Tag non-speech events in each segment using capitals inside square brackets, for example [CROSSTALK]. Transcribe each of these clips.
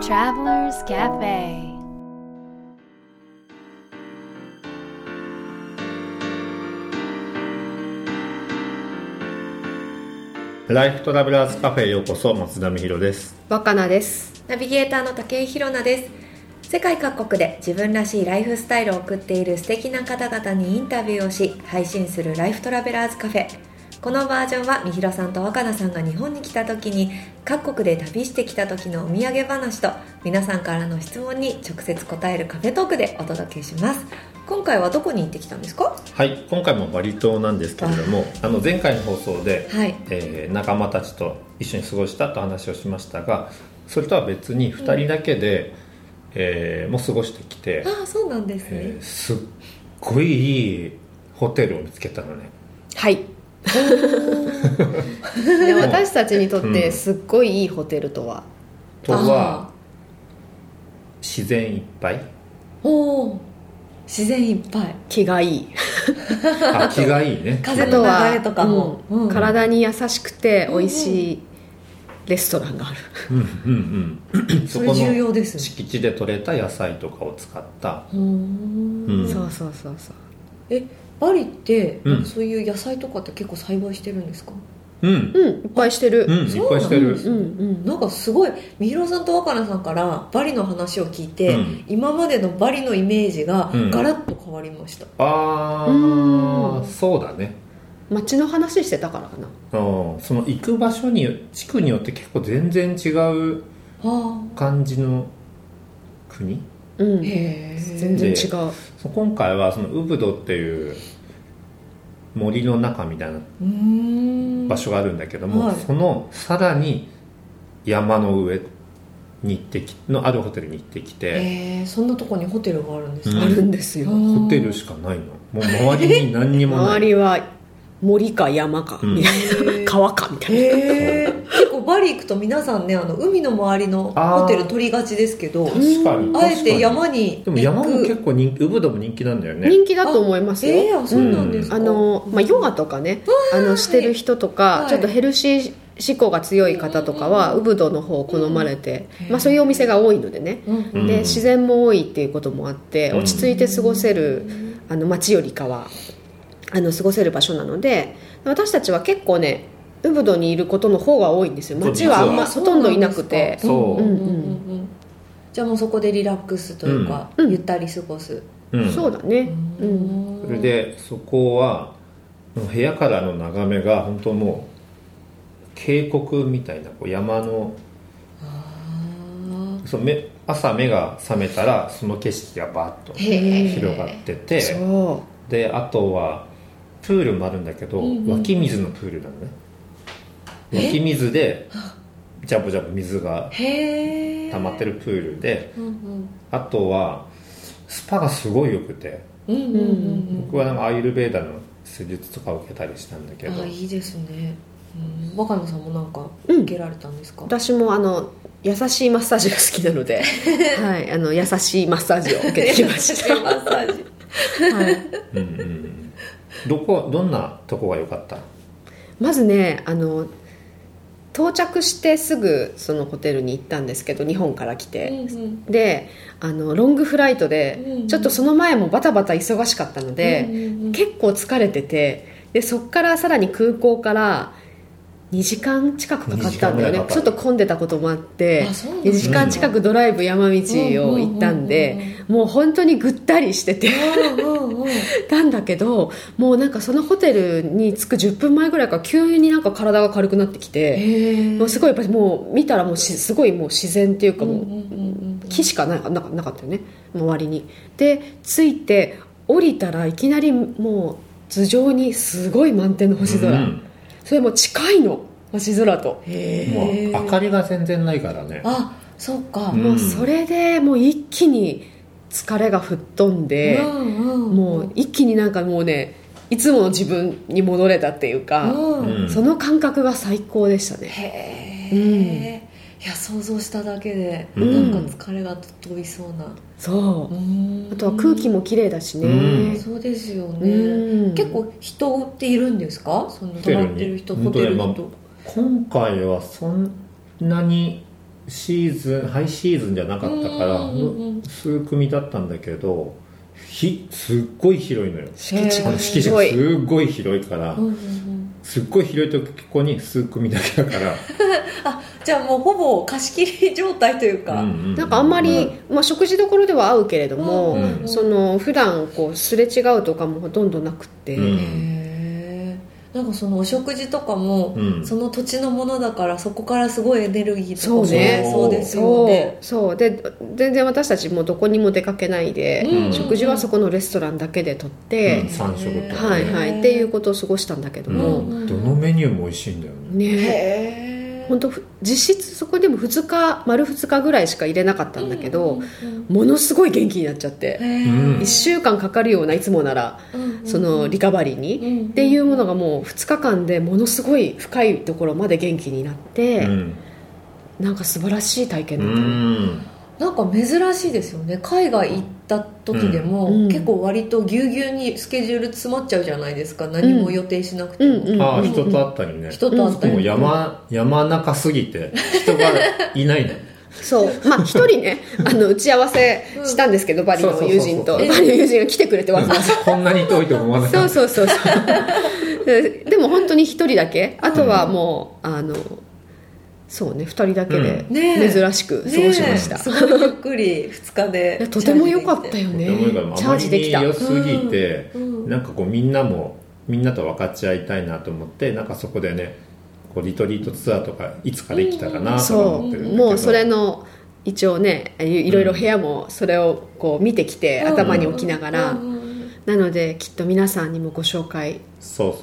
Travelers Cafe. ライフトラベラーズカフェへようこそ松田美弘です。若菜です。ナビゲーターの武井宏奈です。世界各国で自分らしいライフスタイルを送っている素敵な方々にインタビューをし配信するライフトラベラーズカフェこのバージョンはみひろさんと若菜さんが日本に来た時に各国で旅してきた時のお土産話と皆さんからの質問に直接答えるカフェトークでお届けします。今回はどこに行ってきたんですか？はい。今回もバリ島なんですけれどもあの前回の放送で、はい。えー仲間たちと一緒に過ごしたと話をしましたがそれとは別に2人だけで、えーもう過ごしてきて、ああそうなんですね、えーすっごいいいホテルを見つけたのね。はいで私たちにとってすっごいいいホテルとは、とは自然いっぱい？おお自然いっぱい。気がいい。あ気がいいね。[LAUGHS] 風の流れとかも、うん。うん。体に優しくて美味しいレストランがある、うんうんうん。[CLEARS THROAT] それ重要ですね。敷地で採れた野菜とかを使った、うんうん。そうそうそうそう。えバリって、うん。そういう野菜とかって結構栽培してるんですか？うん。うんいっぱいしてる。うん、いっぱいしてる、うんうんなんかすごいみひろさんと若菜さんからバリの話を聞いて、うん。今までのバリのイメージがうん。ガラッと変わりました、ああうん。そうだね。街の話してたからかな。うんその行く場所に地区によって結構全然違うは感じの国？うんあへえ全然違う。そう今回はそのウブドっていう森の中みたいなうーん。場所があるんだけども、はい。そのさらに山の上に行ってきのあるホテルに行ってきて、へえそんなとこにホテルがあるんですうん。か、あるんですよ、うんホテルしかないの。もう周りに何にもない。[LAUGHS] 周りは森か山かうん。みたいな。川かみたいな。へえバリ行くと皆さんねあの海の周りのホテル取りがちですけど確かに。あえて山にでも山も結構人気ウブドも人気なんだよね。人気だと思いますよ、えー、あそうなんですか、あの、まあ、ヨガとかねあのしてる人とか、はい。ちょっとヘルシー志向が強い方とかは、ウブドの方を好まれて、うん。まあ、そういうお店が多いのでね、うん。うん。で自然も多いっていうこともあってうん。落ち着いて過ごせる、あの街よりかはあの過ごせる場所なので私たちは結構ねウブドにいることの方が多いんですよ。街はあんまほとんどいなくて。そううんう。んうんうん。じゃあもうそこでリラックスというか、うん。ゆったり過ごす、うん。そうだね。うん。それでそこは部屋からの眺めが本当もう渓谷みたいなこう山のあそう目朝目が覚めたらその景色がバッと広がってて。そであとはプールもあるんだけど、うんうん湧き水のプールなのね湧き水でジャブジャブ水が溜まってるプールでうんうん。あとはスパがすごい良くて。うんうんうん僕はなんかアイルベーダの施術とかを受けたりしたんだけど。あいいですね、うん、若菜さんもなんかうん。受けられたんですか、私もあの優しいマッサージが好きなので、[LAUGHS] はい、あの優しいマッサージを受けてきました、マッサージ。はい、うんうんうん。どこどんなとこが良かった？まずねあの到着してすぐそのホテルに行ったんですけど日本から来て、うんうん。であのロングフライトで、うんうん。ちょっとその前もバタバタ忙しかったので、うんうんうん。結構疲れててでそっからさらに空港から2時間近くかかったんだよ2時間ぐらいかかるねちょっと混んでたこともあってあそうなんだ。2時間近くドライブ山道を行ったんでもう本当にぐったりしてて。うんだけどもうなんかそのホテルに着く10分前ぐらいから急になんか体が軽くなってきて、もうすごいやっぱりもう見たらもうしすごいもう自然っていうかもう、木しかなななかったよね。周りに。で着いて降りたらいきなりもう頭上にすごい満天の星空、うんそれも近いの星空と、へえもう明かりが全然ないからね。あそっか、うん。もうそれでもう一気に疲れが吹っ飛んで、うんうん。もう一気になんかもうねいつもの自分に戻れたっていうか、うん。うん。その感覚が最高でしたね。へえ、いや想像しただけで、うん。なんか疲れが飛びそうな、そう、うん。あとは空気も綺麗だしね、うん。そうですよね、うん。結構人っているんですか？その泊まってる人ホホテルと、今回はそんなにシーズンハイシーズンじゃなかったからうんうんうん数組だったんだけどひすっごい広いのよ。敷地が。敷地すごい。がすっごい広いからうんうんうん。すっごい広いとこに数組だけだから。あ [LAUGHS] じゃあもうほぼ貸し切り状態というか、うんうなんかあんまり、まあ、食事どころでは会うけれども、うんうん。その普段こうすれ違うとかもほとんどなくて、うん。へえんかそのお食事とかも、うん。その土地のものだからそこからすごいエネルギーとかそう。ねもそうですよそう。ねそう。で全然私たちもどこにも出かけないで、うん。食事はそこのレストランだけで取って、3食とかね。はいはい。っていうことを過ごしたんだけども、うん。どのメニューも美味しいんだよね。ね。へえ本当実質そこでも2日丸2日ぐらいしか入れなかったんだけど、ものすごい元気になっちゃって、うん。1週間かかるようないつもならそのリカバリーに、っていうものがもう2日間でものすごい深いところまで元気になって、うん。なんか素晴らしい体験うだったなんか珍しいですよね。海外行った時でも、うん。結構割とぎゅうぎゅうにスケジュール詰まっちゃうじゃないですか。何も予定しなくても、うんうんああ人と会ったりね。人と会ったり。もう山山中すぎて人がいないの。[LAUGHS] そう。まあ一人ねあの打ち合わせしたんですけど、バリの友人と。バリの友人が来てくれてわざわざ。[LAUGHS] こんなに遠いと思わなかった。そうそうそうそう。ででも本当に一人だけ。あとはもう、あのそうね二人だけで珍しく過ごしました、ねえすごいゆっくり2日いでやとても良かったよね。チャージできた。良すぎて、うん。うん。なんかこうみんなもみんなと分かち合いたいなと思ってなんかそこでねこうリトリートツアーとかいつかできたらなとそ思ってるんだけど。うもうそれの一応ねいいろいろ部屋もそれをこう見てきて、うん。頭に置きながら、うん。うん。うん。なのできっと皆さんにもご紹介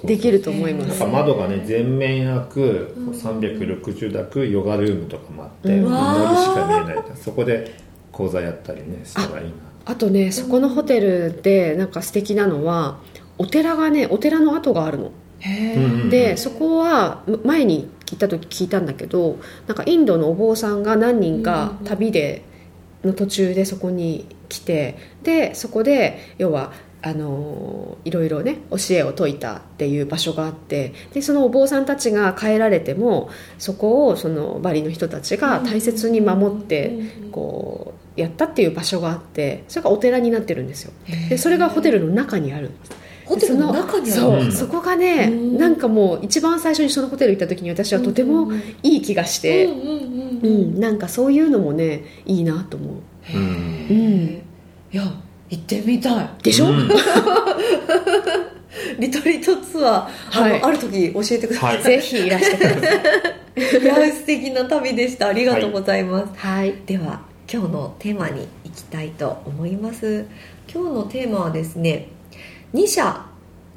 できると思います。なんか窓がね全面開く360度開くヨガルームとかもあってうん森しか見えない。そこで講座やったりねしたらいいな。あとねそこのホテルでなんか素敵なのはお寺がねお寺の跡があるの。でそこは前に行った時聞いたんだけどなんかインドのお坊さんが何人か旅での途中でそこに来てでそこで要はあのいろいろね教えを説いたっていう場所があってでそのお坊さんたちが帰られてもそこをそのバリの人たちが大切に守ってこうやったっていう場所があってそれがお寺になってるんですよ。でそれがホテルの中にあるホテルの中にあるそう、うん。そこがね、うん。なんかもう一番最初にそのホテル行った時に私はとてもいい気がして、うんなんかそういうのもねいいなと思う。うん。うん。いや行ってみたい。でしょ、うん。[LAUGHS] リトリートツアー、はい。あのある時教えてください、はい。ぜひいらしてください。い、や素敵な旅でした。ありがとうございます、はい。では今日のテーマに行きたいと思います。今日のテーマはですね2社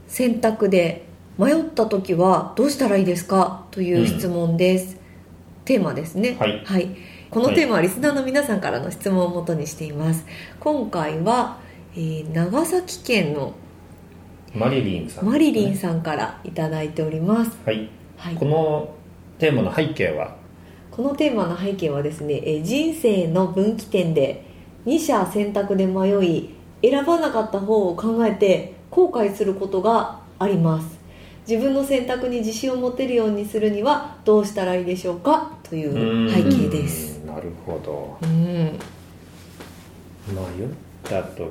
選択で迷った時はどうしたらいいですか？という質問です、テーマですね。はいこのテーマはリスナーの皆さんからの質問をもとにしています。今回は、えー長崎県のマリリンさん。マリリンさんからいただいております、はい。はい、このテーマの背景は？このテーマの背景はですねえー人生の分岐点で2社選択で迷い選ばなかった方を考えて後悔することがあります。自分の選択に自信を持てるようにするにはどうしたらいいでしょうか？という背景です。うんなるほど。うん。迷った時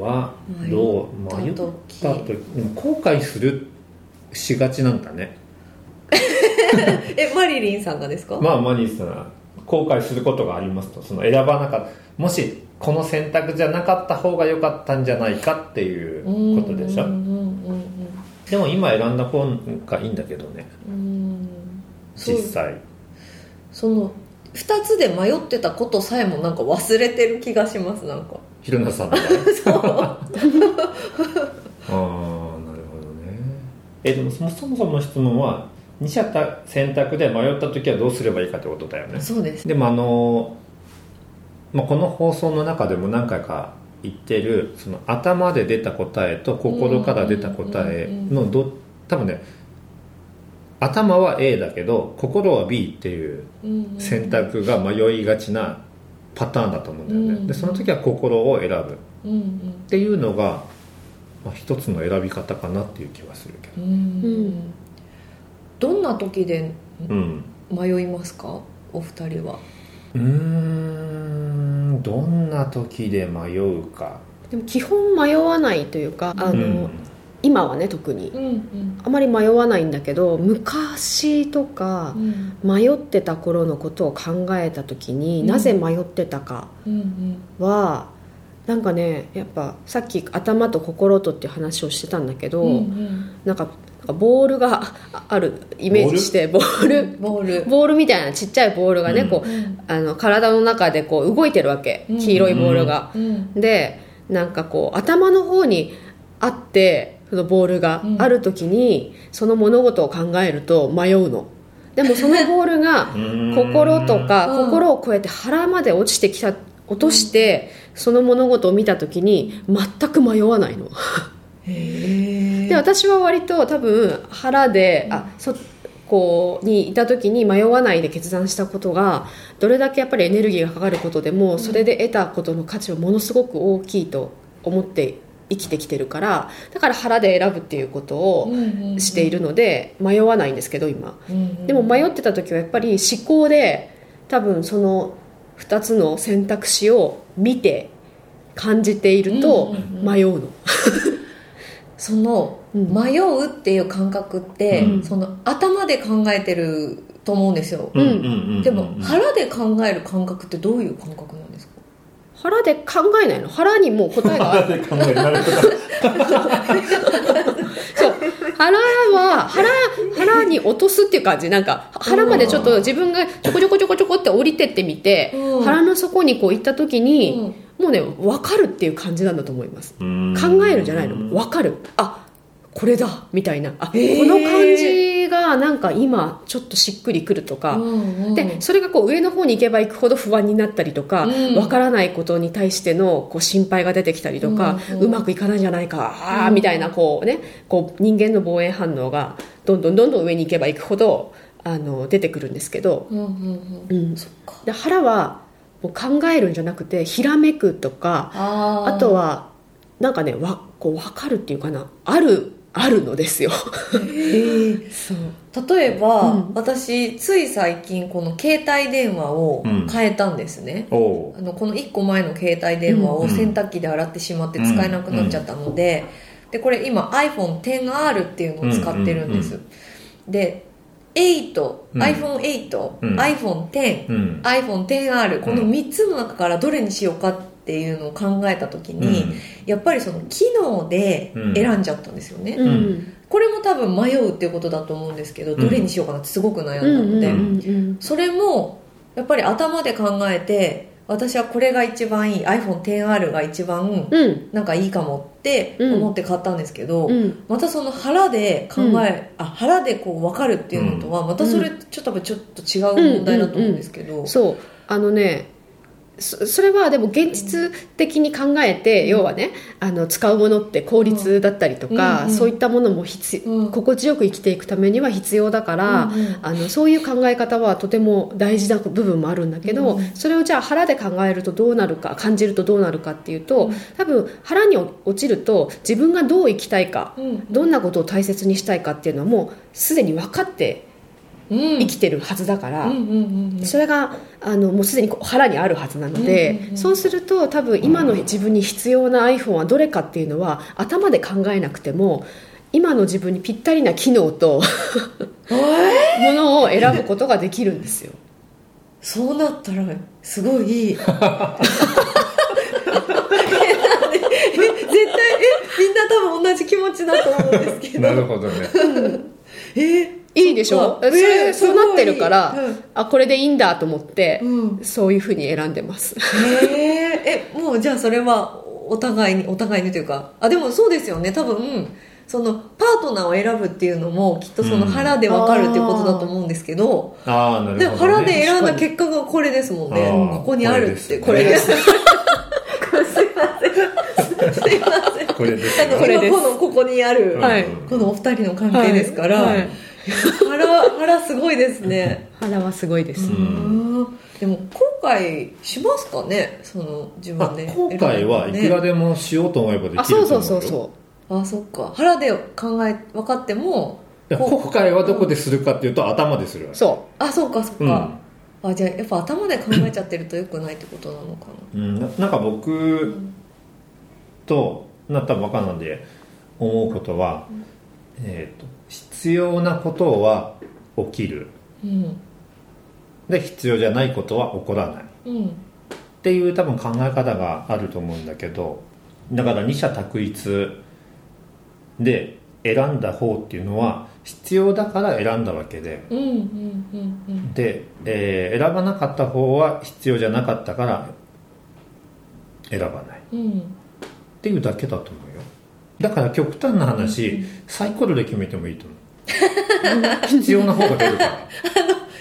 は迷どう迷った時。後悔するしがちなんだね。[LAUGHS] えマリリンさんがですか、まあマニーさん後悔することがありますと。その選ばなかった。もしこの選択じゃなかった方が良かったんじゃないかっていうことでしょ。でも今選んだ方がいいんだけどね。実際。その2つで迷ってたことさえもなんか忘れてる気がしますなんか。ひろなさん [LAUGHS] ああなるほどね。えでもそもそもそもの質問は二者選択で迷った時はどうすればいいかってことだよね。そうです。でもあの、まあ、この放送の中でも何回か言ってるその頭で出た答えと心から出た答えのど多分ね頭は A だけど心は B っていう選択が迷いがちなパターンだと思うんだよね、うん。でその時は心を選ぶ。っうんうん。ていうのが、まあ、一つの選び方かなっていう気はするけど。うん。うん。どんな時でうん。迷いますか？お二人は。うーん。どんな時で迷うか。でも基本迷わないというかあの、うん今はね特に。うんうん。あまり迷わないんだけど昔とかうん。迷ってた頃のことを考えた時に、うん。なぜ迷ってたかうんはなんかねやっぱさっき頭と心とっていう話をしてたんだけど、うんうん。なんかなんかボールがあ [LAUGHS] あるイメージしてボール？ボール？ボール。みたいなちっちゃいボールがね、うん。こうあの体の中でこう動いてるわけ、うん。黄色いボールが、うん。でなんかこう頭の方にあってそのボールがある時に、その物事を考えると迷うの。でもそのボールが [LAUGHS] 心とかうん心を超えて腹まで落ちてきた落としてその物事を見た時に全く迷わないの。で私は割と多分腹で、あそこうにいた時に迷わないで決断したことがどれだけやっぱりエネルギーがかかることでもそれで得たことの価値はものすごく大きいと思って生きてきてるからだから腹で選ぶっていうことをしているので迷わないんですけど今。でも迷ってた時はやっぱり思考で多分その2つの選択肢を見て感じているとうんうんうん。迷うの、[LAUGHS] そのうん。迷うっていう感覚って、うん。その頭で考えてると思うんですよ、うんうんうんうん。でも腹で考える感覚ってどういう感覚なんですか腹で考えないの？腹にもう答えがある。腹で考えるなるほどそう。腹は腹腹に落とすっていう感じ。なんか腹までちょっと自分がちょこちょこちょこちょこって降りてってみて、うん。腹の底にこう行った時に、もうね分かるっていう感じなんだと思います。考えるじゃないの。分かる。あこれだみたいな。あ、へー。この感じがなんか今ちょっとしっくりくるとか、でそれがこう上の方に行けば行くほど不安になったりとかうん。わ、からないことに対してのこう心配が出てきたりとか、ううん。まくいかないんじゃないかみたいなこう、ね、こう人間の防衛反応がどんどんどんどん上に行けば行くほどあの出てくるんですけど、うんで腹はもう考えるんじゃなくてひらめくとかあとはなんかねわこう分かるっていうかな。あるあるのですよ。そう。例えば、うん。私つい最近この携帯電話を変えたんですね、おう。あのこの1個前の携帯電話を洗濯機で洗ってしまって使えなくなっちゃったので,、でこれ今 iPhone10R っていうのを使ってるんです、で8、うん。iPhone8、うん。iPhone10、うん。iPhone10R この3つの中からどれにしようかっていうのを考えた時に、うん。やっぱりその機能で選んじゃったんですよね、うん。これも多分迷うっていうことだと思うんですけどどれにしようかなってすごく悩んだので、うんうんうんそれもやっぱり頭で考えて私はこれが一番いい iPhone10R が一番うん。なんかいいかもって思って買ったんですけど、うん。またその腹で考え、あ腹でこう分かるっていうのとはまたそれちょっと多分ちょっと違う問題だと思うんですけど、そう。あのねそそれはでも現実的に考えて、要はねあの使うものって効率だったりとか、そういったものも必うん。心地よく生きていくためには必要だから、あのそういう考え方はとても大事な部分もあるんだけど、うんそれをじゃあ腹で考えるとどうなるか感じるとどうなるかっていうと、多分腹に落ちると自分がどう生きたいか、うん。どんなことを大切にしたいかっていうのはもうすでに分かってうん生きてるはずだから。それがあのもうすでに腹にあるはずなので、そうすると多分今の自分に必要な iPhone はどれかっていうのは頭で考えなくても今の自分にぴったりな機能とものを選ぶことができるんですよ。そうなったらすごい [LAUGHS] 絶対えみんな多分同じ気持ちだと思うんですけど。なるほどね。えいいでしょ？えーそうなってるから、うん。あこれでいいんだと思って、うん。そういうふうに選んでます。へええもうじゃあそれはお互いにお互いにというか。あでもそうですよね。多分そのパートナーを選ぶっていうのもきっとその腹で分かるっていうことだと思うんですけど、ああなるほど、ね、で腹で選んだ結果がこれですもんね。ここにあるって。これですすいませんこれですあの [LAUGHS] これです今このここにある、はい。このお二人の関係ですから、はい。はい腹腹すごいですね。腹はすごいです、うん。でも後悔しますかね？その自あ分で。後悔はいくらでもしようと思えばできるあそうそうそうそう。あそっか。腹で考え分かっても後悔。はどこでするかっていうと頭でするそあそうかそっか、あじゃあやっぱ頭で考えちゃってるとよくないってことなのかうん、ななんか僕となったばかなんで思うことは、えー、と必要なことは起きる。なうん。で必要じゃないことは起こらない。うんっていう多分考え方があると思うんだけどだから二者択一で選んだ方っていうのは必要だから選んだわけで。うんで、えー選ばなかった方は必要じゃなかったから選ばない。っうん。ていうだけだと思うよだから極端な話、サイコロで決めてもいいと思う。必要な方が出るから。[LAUGHS]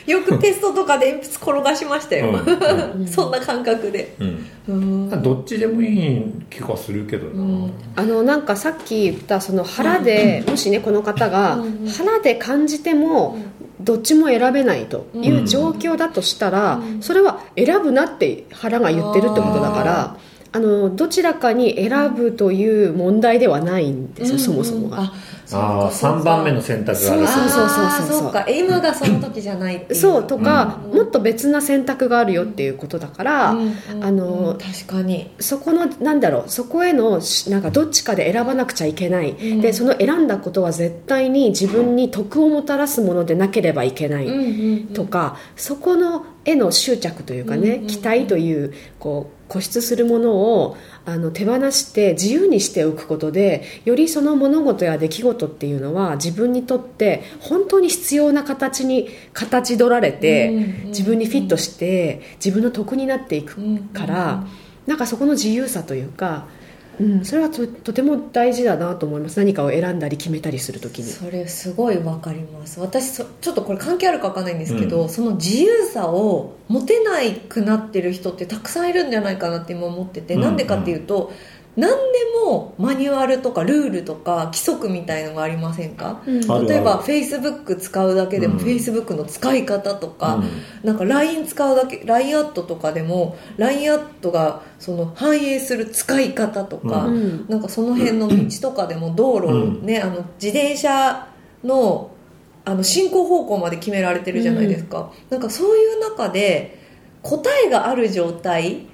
よくテストとかで鉛筆転がしましたよ、うんそんな感覚で。うん。うん。どっちでもいい気がするけどな、うん。あのなんかさっき言ったその腹で、もしねこの方がうん。うん腹で感じてもどっちも選べないという状況だとしたら、うん。それは選ぶなって腹が言ってるってことだからあのどちらかに選ぶという問題ではないんですよ、そもそもが。あああかそうか3番目の選択がある。そうそうそうそう。そうそうか。今がその時じゃないっていう。そうとか、うん。もっと別な選択があるよっていうことだから、うんうんあのうん。確かに。そこのなんだろうそこへのしなんかどっちかで選ばなくちゃいけない、うん。でその選んだことは絶対に自分に得をもたらすものでなければいけない、うんうんうん。とかそこのへの執着というかね、うんうんうん。期待というこう固執するものをあの手放して自由にしておくことでよりその物事や出来事っていうのは自分にとって本当に必要な形に形取られて、うんうんうん。自分にフィットして自分の得になっていくから、なんかそこの自由さというか、うん、それはととても大事だなと思います。何かを選んだり決めたりするときに。それすごいわかります。私そちょっとこれ関係あるかわかんないんですけど、その自由さを持てないくなってる人ってたくさんいるんじゃないかなって今思ってて、うん。なんでかっていうと何でもマニュアルとかルールとか規則みたいのがありませんか、うん。例えば Facebook 使うだけでもうん。Facebook の使い方とか、うん。なんか LINE 使うだけ LINE アットとかでも LINE アットがその反映する使い方とか、ううん。なんかその辺の道とかでも道路をね、あの自転車のあの進行方向まで決められてるじゃないですか、なんかそういう中で答えがある状態、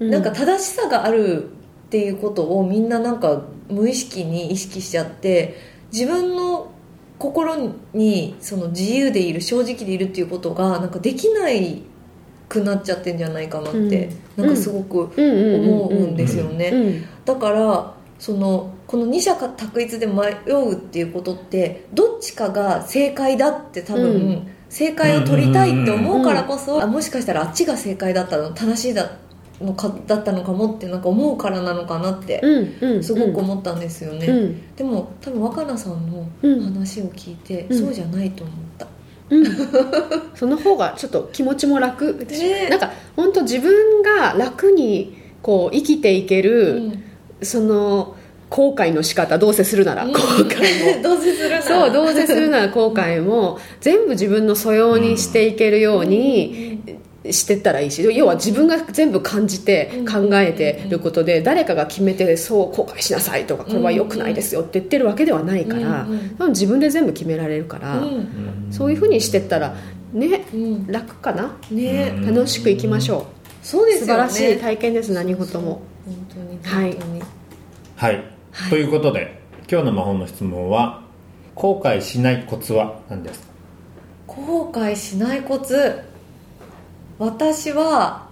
なんか正しさがあるっていうことをみんななんか無意識に意識しちゃって自分の心にその自由でいる正直でいるっていうことがなんかできないくなっちゃってんじゃないかなって、うん。なんかすごく思うんですよね、うんだからそのこの二者択一で迷うっていうことってどっちかが正解だって多分、うん。正解を取りたいって思うからこそ、あもしかしたらあっちが正解だったの正しいだのかだったのかもってなんか思うからなのかなってうんうんすごく思ったんですよね、うん。でも多分若菜さんのうん。話を聞いて、うん。そうじゃないと思った、うん。[LAUGHS] その方がちょっと気持ちも楽。ね。なんか本当自分が楽にこう生きていける、うん。その後悔の仕方どうせするなら、後悔も。[LAUGHS] どうせするなら。そうどうせするなら後悔も全部自分の素養にしていけるようにしてったらいいし要は自分が全部感じてうん。考えてることで誰かが決めてそう後悔しなさいとかこれは良くないですよって言ってるわけではないから多分自分で全部決められるからうん。そういうふうにしてったらねうん。楽かな？ね。うん楽しくいきましょそうですよね。う素晴らしい体験です何事も。本当にはい。本当に、はい、ということで今日の魔法の質問は後悔しないコツは何ですか？後悔しないコツ私は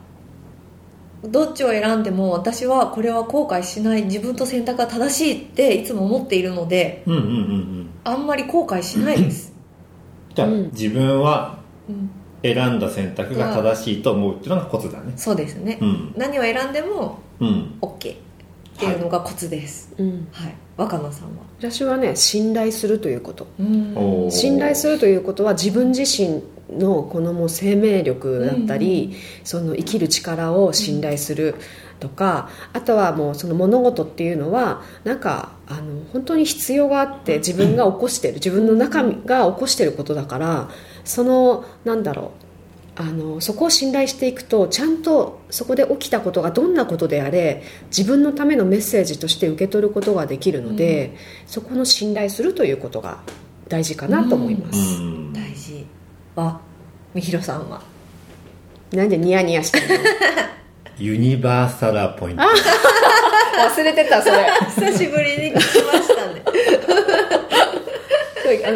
どっちを選んでも私はこれは後悔しない自分と選択が正しいっていつも思っているのでうんうんうんうん。あんまり後悔しないです、[LAUGHS] じゃあ、うん。自分はうん、選んだ選択が正しいと思うっていうのがコツだね。そうですね、うん。何を選んでもうん。OK っていうのがコツです。うん。はい、若菜さんは？私はね信頼するということ。うん。おー。信頼するということは自分自身のこのもう生命力だったり、その生きる力を信頼するとか、あとはもうその物事っていうのはなんかあの本当に必要があって自分が起こしてる自分の中身が起こしてることだからそのなんだろうあのそこを信頼していくとちゃんとそこで起きたことがどんなことであれ自分のためのメッセージとして受け取ることができるので、そこの信頼するということが大事かなと思います、うん。大事はみひろさんは。なんでニヤニヤしてるの？[LAUGHS] ユニバーサラポイント。忘れてたそれ。久しぶりに聞きましたね。[LAUGHS]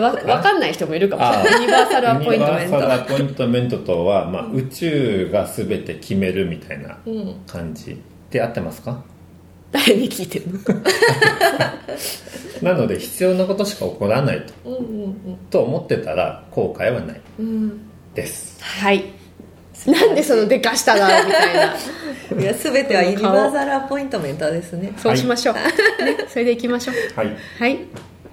わわかんない人もいるかもしれない。あユニバーサルアポイントメンユニバーサルアトポイントメントとは、まあ、宇宙が全て決めるみたいなうん。感じ。で合ってますか？誰に聞いてるの？[LAUGHS] なので必要なことしか起こらないと。うんうんと思ってたら後悔はない。うん。うんです。はい。なんでそのでかしただろうみたいな。[LAUGHS] いや全てはユニバーサルアポイントメントですね。そうしましょう、ね、それでいきましょう。はい。はい